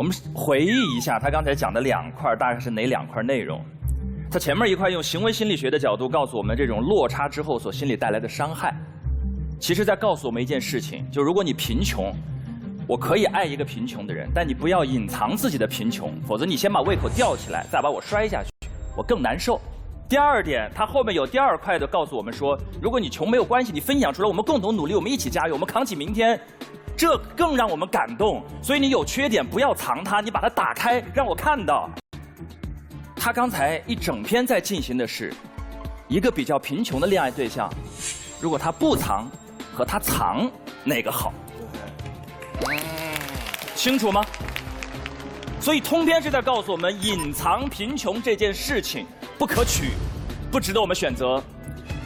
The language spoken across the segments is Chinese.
我们回忆一下他刚才讲的两块大概是哪两块内容？他前面一块用行为心理学的角度告诉我们这种落差之后所心理带来的伤害，其实在告诉我们一件事情：就如果你贫穷，我可以爱一个贫穷的人，但你不要隐藏自己的贫穷，否则你先把胃口吊起来，再把我摔下去，我更难受。第二点，他后面有第二块的告诉我们说，如果你穷没有关系，你分享出来，我们共同努力，我们一起加油，我们扛起明天。这更让我们感动，所以你有缺点不要藏它，你把它打开让我看到。他刚才一整篇在进行的是，一个比较贫穷的恋爱对象，如果他不藏，和他藏哪个好？清楚吗？所以通篇是在告诉我们，隐藏贫穷这件事情不可取，不值得我们选择。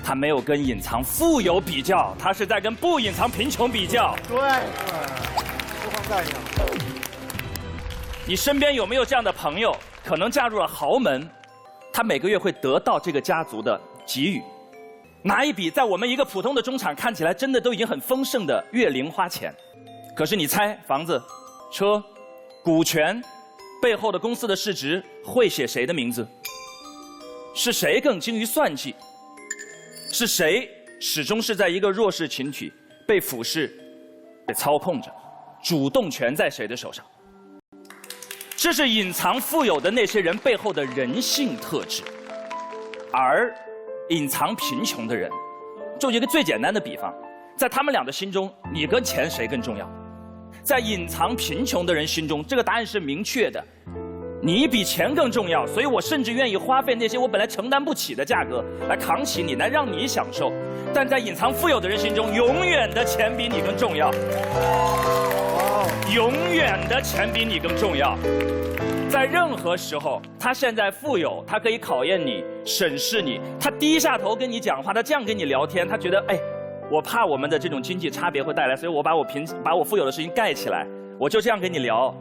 他没有跟隐藏富有比较，他是在跟不隐藏贫穷比较。对，就放在一样。你身边有没有这样的朋友？可能嫁入了豪门，他每个月会得到这个家族的给予，拿一笔在我们一个普通的中产看起来真的都已经很丰盛的月零花钱。可是你猜，房子、车、股权背后的公司的市值会写谁的名字？是谁更精于算计？是谁始终是在一个弱势群体被俯视、被操控着，主动权在谁的手上？这是隐藏富有的那些人背后的人性特质，而隐藏贫穷的人，就一个最简单的比方，在他们俩的心中，你跟钱谁更重要？在隐藏贫穷的人心中，这个答案是明确的。你比钱更重要，所以我甚至愿意花费那些我本来承担不起的价格来扛起你，来让你享受。但在隐藏富有的人心中，永远的钱比你更重要。永远的钱比你更重要。在任何时候，他现在富有，他可以考验你、审视你。他低下头跟你讲话，他这样跟你聊天，他觉得哎，我怕我们的这种经济差别会带来，所以我把我贫、把我富有的事情盖起来，我就这样跟你聊。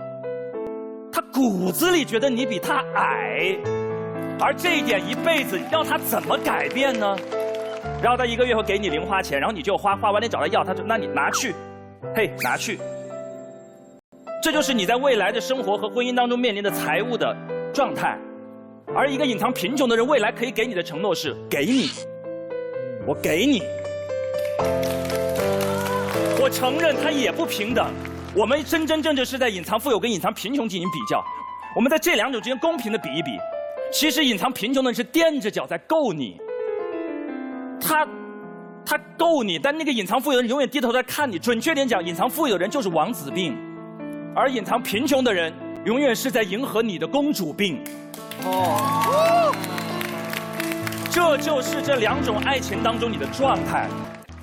骨子里觉得你比他矮，而这一点一辈子要他怎么改变呢？然后他一个月会给你零花钱，然后你就花，花完你找他要，他说那你拿去，嘿，拿去。这就是你在未来的生活和婚姻当中面临的财务的状态。而一个隐藏贫穷的人，未来可以给你的承诺是给你，我给你，我承认他也不平等。我们真真正正是在隐藏富有跟隐藏贫穷进行比较，我们在这两种之间公平的比一比。其实隐藏贫穷的人是踮着脚在够你，他他够你，但那个隐藏富有的人永远低头在看你。准确点讲，隐藏富有的人就是王子病，而隐藏贫穷的人永远是在迎合你的公主病。哦，这就是这两种爱情当中你的状态。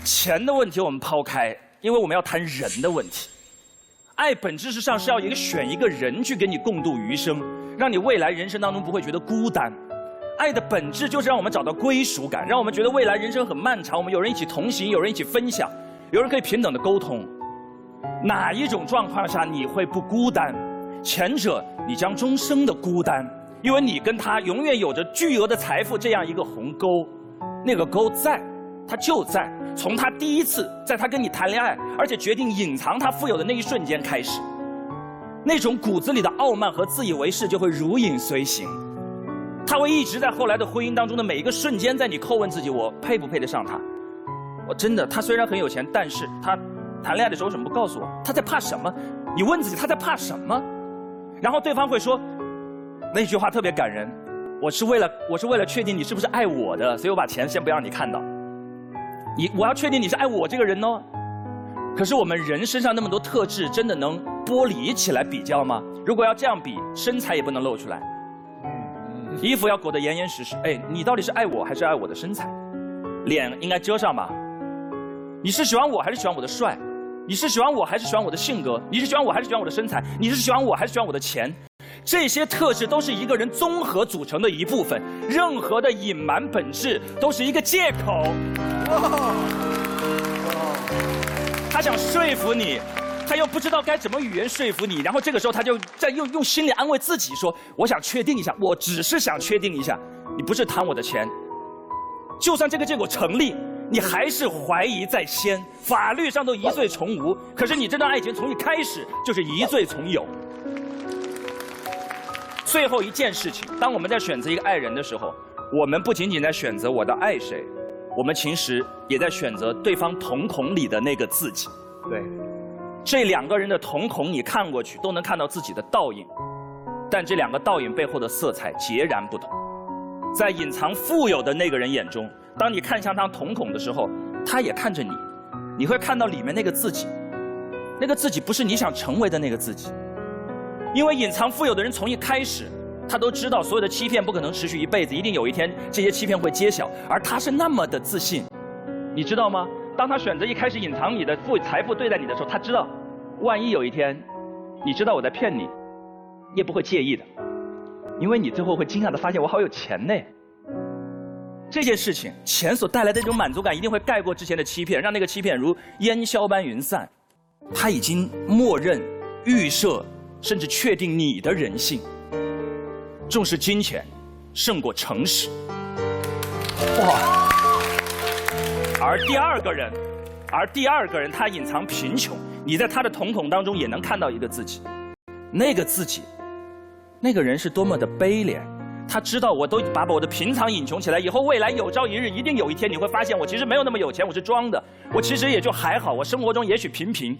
钱的问题我们抛开，因为我们要谈人的问题。爱本质上是要一个选一个人去跟你共度余生，让你未来人生当中不会觉得孤单。爱的本质就是让我们找到归属感，让我们觉得未来人生很漫长，我们有人一起同行，有人一起分享，有人可以平等的沟通。哪一种状况下你会不孤单？前者你将终生的孤单，因为你跟他永远有着巨额的财富这样一个鸿沟，那个沟在。他就在从他第一次在他跟你谈恋爱，而且决定隐藏他富有的那一瞬间开始，那种骨子里的傲慢和自以为是就会如影随形。他会一直在后来的婚姻当中的每一个瞬间，在你叩问自己：我配不配得上他？我真的，他虽然很有钱，但是他谈恋爱的时候为什么不告诉我？他在怕什么？你问自己他在怕什么？然后对方会说，那句话特别感人：我是为了我是为了确定你是不是爱我的，所以我把钱先不让你看到。你我要确定你是爱我这个人哦，可是我们人身上那么多特质，真的能剥离起来比较吗？如果要这样比，身材也不能露出来，衣服要裹得严严实实。哎，你到底是爱我还是爱我的身材？脸应该遮上吧？你是喜欢我还是喜欢我的帅？你是喜欢我还是喜欢我的性格？你是喜欢我还是喜欢我的身材？你是喜欢我还是喜欢我的钱？这些特质都是一个人综合组成的一部分，任何的隐瞒本质都是一个借口。他想说服你，他又不知道该怎么语言说服你，然后这个时候他就在用用心理安慰自己说：“我想确定一下，我只是想确定一下，你不是贪我的钱。”就算这个结果成立，你还是怀疑在先，法律上都疑罪从无，可是你这段爱情从一开始就是疑罪从有。最后一件事情，当我们在选择一个爱人的时候，我们不仅仅在选择我的爱谁，我们其实也在选择对方瞳孔里的那个自己。对，这两个人的瞳孔，你看过去都能看到自己的倒影，但这两个倒影背后的色彩截然不同。在隐藏富有的那个人眼中，当你看向他瞳孔的时候，他也看着你，你会看到里面那个自己，那个自己不是你想成为的那个自己。因为隐藏富有的人从一开始，他都知道所有的欺骗不可能持续一辈子，一定有一天这些欺骗会揭晓，而他是那么的自信，你知道吗？当他选择一开始隐藏你的富财富对待你的时候，他知道，万一有一天，你知道我在骗你，你也不会介意的。因为你最后会惊讶的发现我好有钱呢。这件事情，钱所带来的这种满足感一定会盖过之前的欺骗，让那个欺骗如烟消般云散。他已经默认、预设，甚至确定你的人性，重视金钱，胜过诚实。哇！而第二个人，而第二个人他隐藏贫穷，你在他的瞳孔当中也能看到一个自己，那个自己。那个人是多么的悲怜，他知道我都把我的平常隐穷起来，以后未来有朝一日，一定有一天你会发现我其实没有那么有钱，我是装的，我其实也就还好，我生活中也许平平，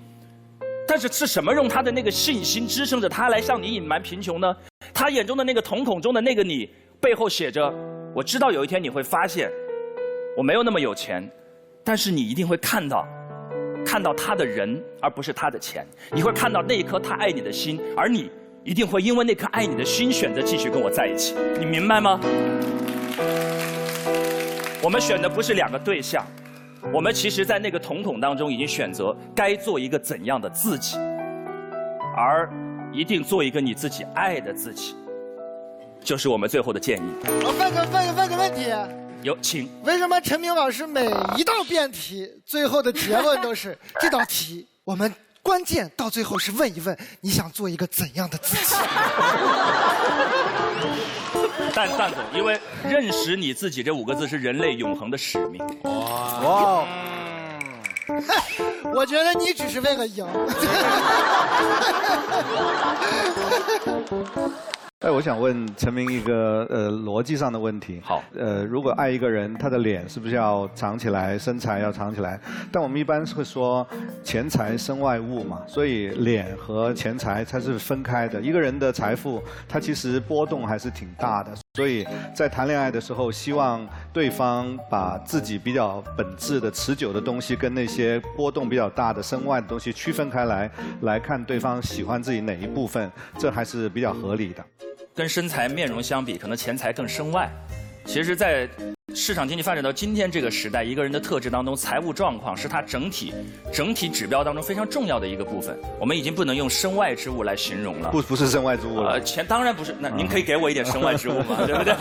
但是是什么用他的那个信心支撑着他来向你隐瞒贫穷呢？他眼中的那个瞳孔中的那个你，背后写着，我知道有一天你会发现，我没有那么有钱，但是你一定会看到，看到他的人，而不是他的钱，你会看到那一颗他爱你的心，而你。一定会因为那颗爱你的心选择继续跟我在一起，你明白吗？我们选的不是两个对象，我们其实，在那个瞳孔当中已经选择该做一个怎样的自己，而一定做一个你自己爱的自己，就是我们最后的建议。我问个问问个问题，有请。为什么陈明老师每一道辩题最后的结论都是 这道题？我们。关键到最后是问一问，你想做一个怎样的自己？但但总，因为认识你自己这五个字是人类永恒的使命。哇！哇！我觉得你只是为了赢。哎，我想问陈明一个呃逻辑上的问题。好，呃，如果爱一个人，他的脸是不是要藏起来，身材要藏起来？但我们一般会说钱财身外物嘛，所以脸和钱财它是分开的。一个人的财富，它其实波动还是挺大的。所以在谈恋爱的时候，希望对方把自己比较本质的、持久的东西，跟那些波动比较大的身外的东西区分开来，来看对方喜欢自己哪一部分，这还是比较合理的。跟身材、面容相比，可能钱财更身外。其实，在市场经济发展到今天这个时代，一个人的特质当中，财务状况是他整体整体指标当中非常重要的一个部分。我们已经不能用身外之物来形容了。不，不是身外之物了。钱当然不是。那您可以给我一点身外之物吗？对不对？